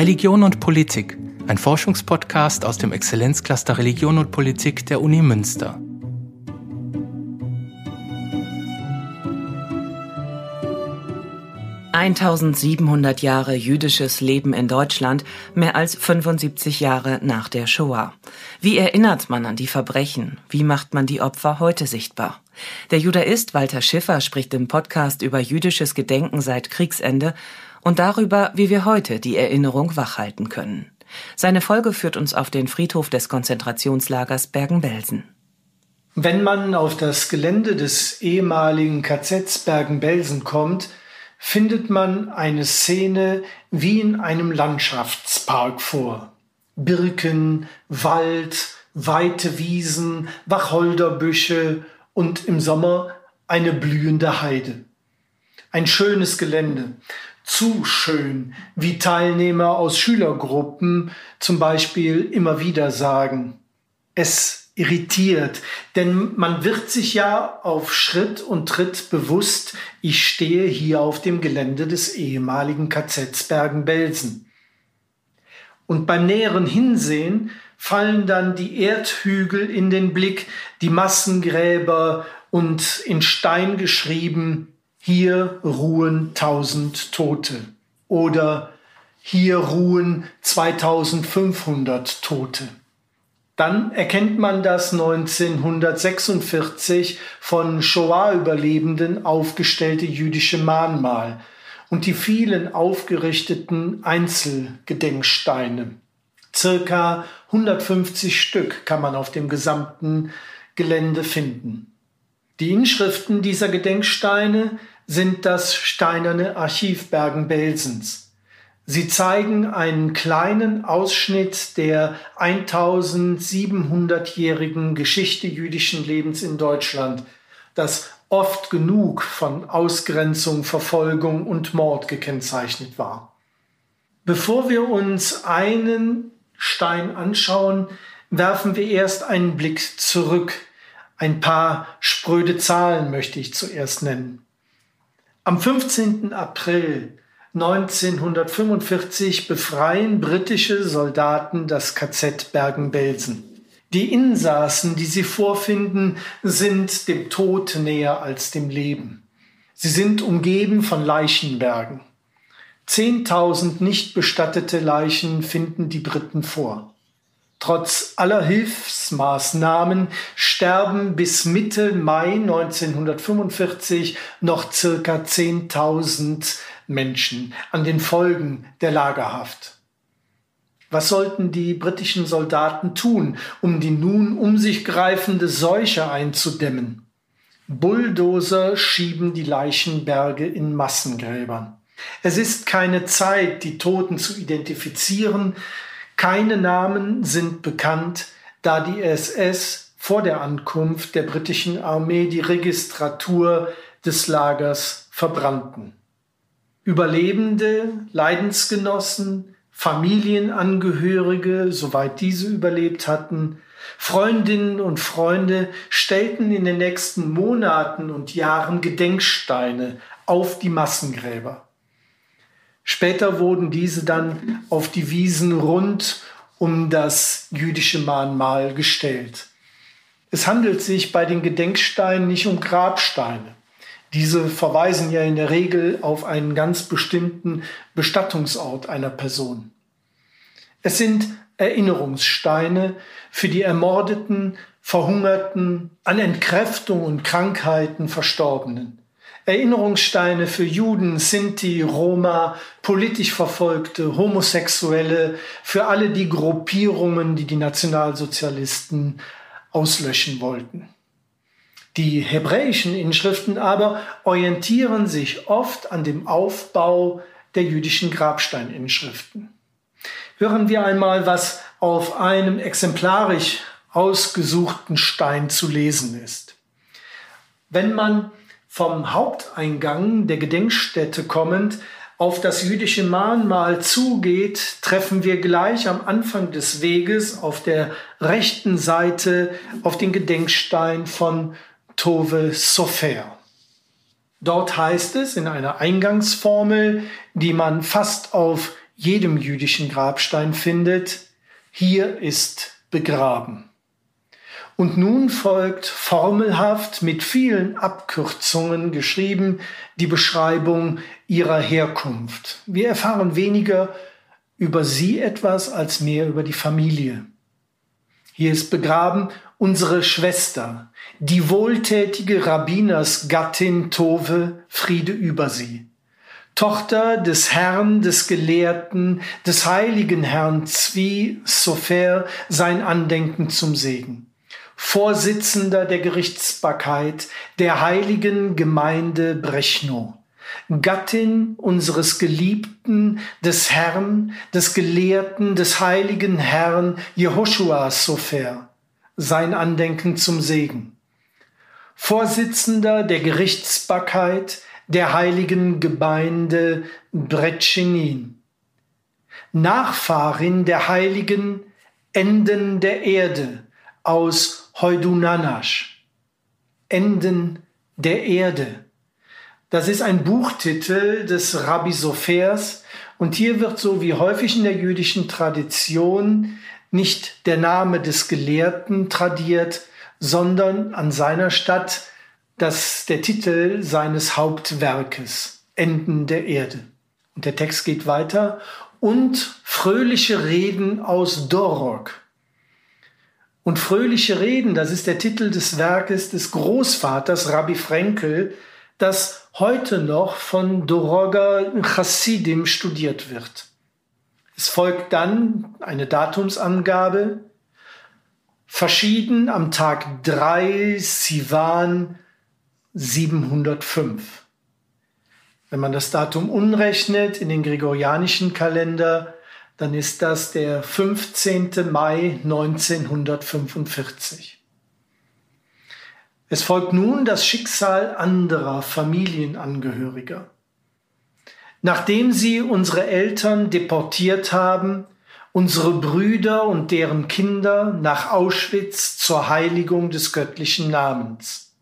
Religion und Politik, ein Forschungspodcast aus dem Exzellenzcluster Religion und Politik der Uni Münster. »1700 Jahre jüdisches Leben in Deutschland, mehr als 75 Jahre nach der Shoah. Wie erinnert man an die Verbrechen? Wie macht man die Opfer heute sichtbar?« Der Judaist Walter Schiffer spricht im Podcast über jüdisches Gedenken seit Kriegsende und darüber, wie wir heute die Erinnerung wachhalten können. Seine Folge führt uns auf den Friedhof des Konzentrationslagers Bergen-Belsen. Wenn man auf das Gelände des ehemaligen KZs Bergen-Belsen kommt, findet man eine Szene wie in einem Landschaftspark vor. Birken, Wald, weite Wiesen, Wacholderbüsche und im Sommer eine blühende Heide. Ein schönes Gelände, zu schön, wie Teilnehmer aus Schülergruppen zum Beispiel immer wieder sagen. Es irritiert, denn man wird sich ja auf Schritt und Tritt bewusst, ich stehe hier auf dem Gelände des ehemaligen KZs Bergen-Belsen. Und beim näheren Hinsehen fallen dann die Erdhügel in den Blick, die Massengräber und in Stein geschrieben hier ruhen tausend Tote oder hier ruhen 2500 Tote. Dann erkennt man das 1946 von Shoah-Überlebenden aufgestellte jüdische Mahnmal und die vielen aufgerichteten Einzelgedenksteine. Circa 150 Stück kann man auf dem gesamten Gelände finden. Die Inschriften dieser Gedenksteine sind das steinerne Archiv Bergen-Belsens. Sie zeigen einen kleinen Ausschnitt der 1700-jährigen Geschichte jüdischen Lebens in Deutschland, das oft genug von Ausgrenzung, Verfolgung und Mord gekennzeichnet war. Bevor wir uns einen Stein anschauen, werfen wir erst einen Blick zurück ein paar spröde Zahlen möchte ich zuerst nennen. Am 15. April 1945 befreien britische Soldaten das KZ Bergen-Belsen. Die Insassen, die sie vorfinden, sind dem Tod näher als dem Leben. Sie sind umgeben von Leichenbergen. Zehntausend nicht bestattete Leichen finden die Briten vor. Trotz aller Hilfsmaßnahmen sterben bis Mitte Mai 1945 noch circa 10.000 Menschen an den Folgen der Lagerhaft. Was sollten die britischen Soldaten tun, um die nun um sich greifende Seuche einzudämmen? Bulldozer schieben die Leichenberge in Massengräbern. Es ist keine Zeit, die Toten zu identifizieren, keine Namen sind bekannt, da die SS vor der Ankunft der britischen Armee die Registratur des Lagers verbrannten. Überlebende, Leidensgenossen, Familienangehörige, soweit diese überlebt hatten, Freundinnen und Freunde stellten in den nächsten Monaten und Jahren Gedenksteine auf die Massengräber. Später wurden diese dann auf die Wiesen rund um das jüdische Mahnmal gestellt. Es handelt sich bei den Gedenksteinen nicht um Grabsteine. Diese verweisen ja in der Regel auf einen ganz bestimmten Bestattungsort einer Person. Es sind Erinnerungssteine für die ermordeten, verhungerten, an Entkräftung und Krankheiten Verstorbenen. Erinnerungssteine für Juden, Sinti, Roma, politisch Verfolgte, Homosexuelle, für alle die Gruppierungen, die die Nationalsozialisten auslöschen wollten. Die hebräischen Inschriften aber orientieren sich oft an dem Aufbau der jüdischen Grabsteininschriften. Hören wir einmal, was auf einem exemplarisch ausgesuchten Stein zu lesen ist. Wenn man vom Haupteingang der Gedenkstätte kommend auf das jüdische Mahnmal zugeht, treffen wir gleich am Anfang des Weges auf der rechten Seite auf den Gedenkstein von Tove Sofer. Dort heißt es in einer Eingangsformel, die man fast auf jedem jüdischen Grabstein findet, hier ist begraben. Und nun folgt formelhaft mit vielen Abkürzungen geschrieben die Beschreibung ihrer Herkunft. Wir erfahren weniger über sie etwas als mehr über die Familie. Hier ist begraben unsere Schwester, die wohltätige Rabbinersgattin Tove, Friede über sie. Tochter des Herrn, des Gelehrten, des heiligen Herrn Zvi Sofer, sein Andenken zum Segen. Vorsitzender der Gerichtsbarkeit der heiligen Gemeinde Brechnow, Gattin unseres Geliebten, des Herrn, des Gelehrten, des heiligen Herrn Jehoshua Sofer, sein Andenken zum Segen. Vorsitzender der Gerichtsbarkeit der heiligen Gemeinde Bretschenin. Nachfahrin der heiligen Enden der Erde aus Heudunanasch, Enden der Erde. Das ist ein Buchtitel des Rabbi Sophers und hier wird so wie häufig in der jüdischen Tradition nicht der Name des Gelehrten tradiert, sondern an seiner Stadt das der Titel seines Hauptwerkes Enden der Erde. Und der Text geht weiter und fröhliche Reden aus Dorok. Und fröhliche Reden, das ist der Titel des Werkes des Großvaters Rabbi Frenkel, das heute noch von Doroga Chassidim studiert wird. Es folgt dann eine Datumsangabe, verschieden am Tag 3 Sivan 705. Wenn man das Datum unrechnet in den gregorianischen Kalender, dann ist das der 15. Mai 1945. Es folgt nun das Schicksal anderer Familienangehöriger. Nachdem sie unsere Eltern deportiert haben, unsere Brüder und deren Kinder nach Auschwitz zur Heiligung des göttlichen Namens.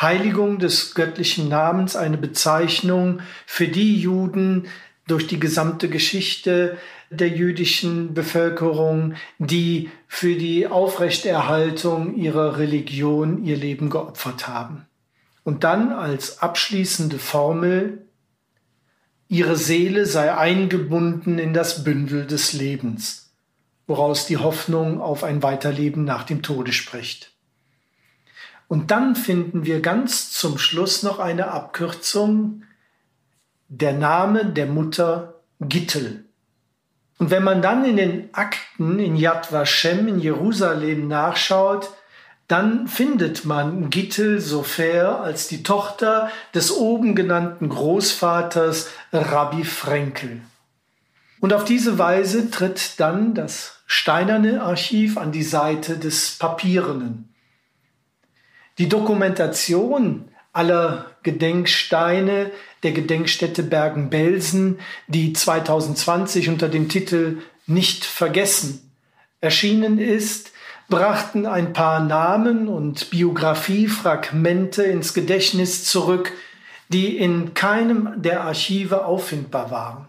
Heiligung des göttlichen Namens, eine Bezeichnung für die Juden durch die gesamte Geschichte, der jüdischen Bevölkerung, die für die Aufrechterhaltung ihrer Religion ihr Leben geopfert haben. Und dann als abschließende Formel, ihre Seele sei eingebunden in das Bündel des Lebens, woraus die Hoffnung auf ein Weiterleben nach dem Tode spricht. Und dann finden wir ganz zum Schluss noch eine Abkürzung, der Name der Mutter Gittel. Und wenn man dann in den Akten in Yad Vashem in Jerusalem nachschaut, dann findet man Gittel Sofer als die Tochter des oben genannten Großvaters Rabbi Frenkel. Und auf diese Weise tritt dann das steinerne Archiv an die Seite des Papierenen. Die Dokumentation aller Gedenksteine der Gedenkstätte Bergen-Belsen, die 2020 unter dem Titel Nicht vergessen erschienen ist, brachten ein paar Namen und Biografiefragmente ins Gedächtnis zurück, die in keinem der Archive auffindbar waren.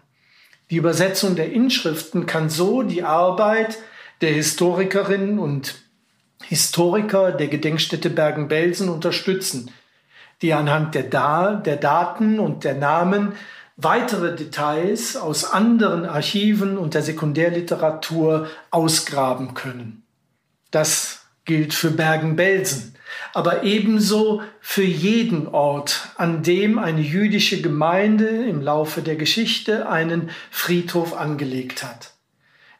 Die Übersetzung der Inschriften kann so die Arbeit der Historikerinnen und Historiker der Gedenkstätte Bergen-Belsen unterstützen, die anhand der, da der Daten und der Namen weitere Details aus anderen Archiven und der Sekundärliteratur ausgraben können. Das gilt für Bergen-Belsen, aber ebenso für jeden Ort, an dem eine jüdische Gemeinde im Laufe der Geschichte einen Friedhof angelegt hat.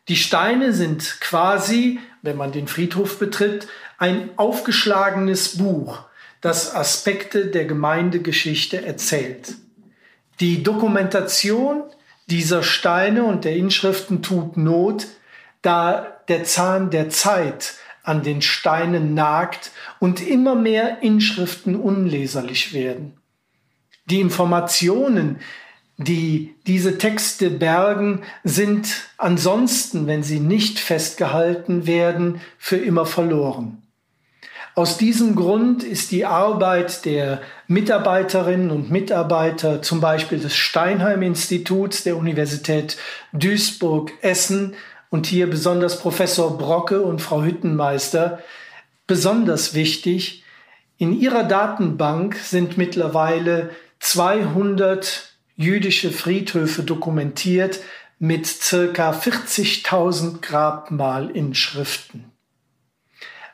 Die Steine sind quasi, wenn man den Friedhof betritt, ein aufgeschlagenes Buch, das Aspekte der Gemeindegeschichte erzählt. Die Dokumentation dieser Steine und der Inschriften tut Not, da der Zahn der Zeit an den Steinen nagt und immer mehr Inschriften unleserlich werden. Die Informationen, die diese Texte bergen, sind ansonsten, wenn sie nicht festgehalten werden, für immer verloren. Aus diesem Grund ist die Arbeit der Mitarbeiterinnen und Mitarbeiter zum Beispiel des Steinheim-Instituts der Universität Duisburg-Essen und hier besonders Professor Brocke und Frau Hüttenmeister besonders wichtig. In ihrer Datenbank sind mittlerweile 200 jüdische Friedhöfe dokumentiert mit circa 40.000 Grabmalinschriften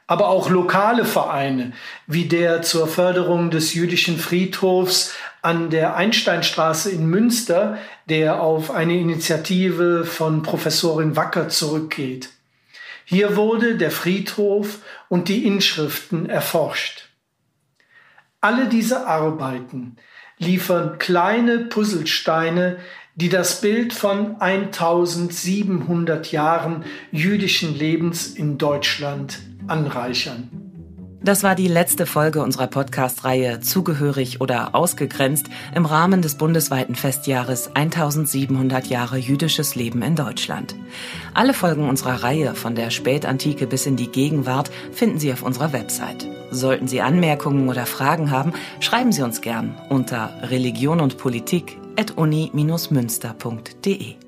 aber auch lokale Vereine wie der zur Förderung des jüdischen Friedhofs an der Einsteinstraße in Münster, der auf eine Initiative von Professorin Wacker zurückgeht. Hier wurde der Friedhof und die Inschriften erforscht. Alle diese Arbeiten liefern kleine Puzzlesteine, die das Bild von 1700 Jahren jüdischen Lebens in Deutschland anreichern. Das war die letzte Folge unserer Podcast-Reihe Zugehörig oder Ausgegrenzt im Rahmen des bundesweiten Festjahres 1700 Jahre jüdisches Leben in Deutschland. Alle Folgen unserer Reihe von der Spätantike bis in die Gegenwart finden Sie auf unserer Website. Sollten Sie Anmerkungen oder Fragen haben, schreiben Sie uns gern unter Religion und Politik at uni-münster.de.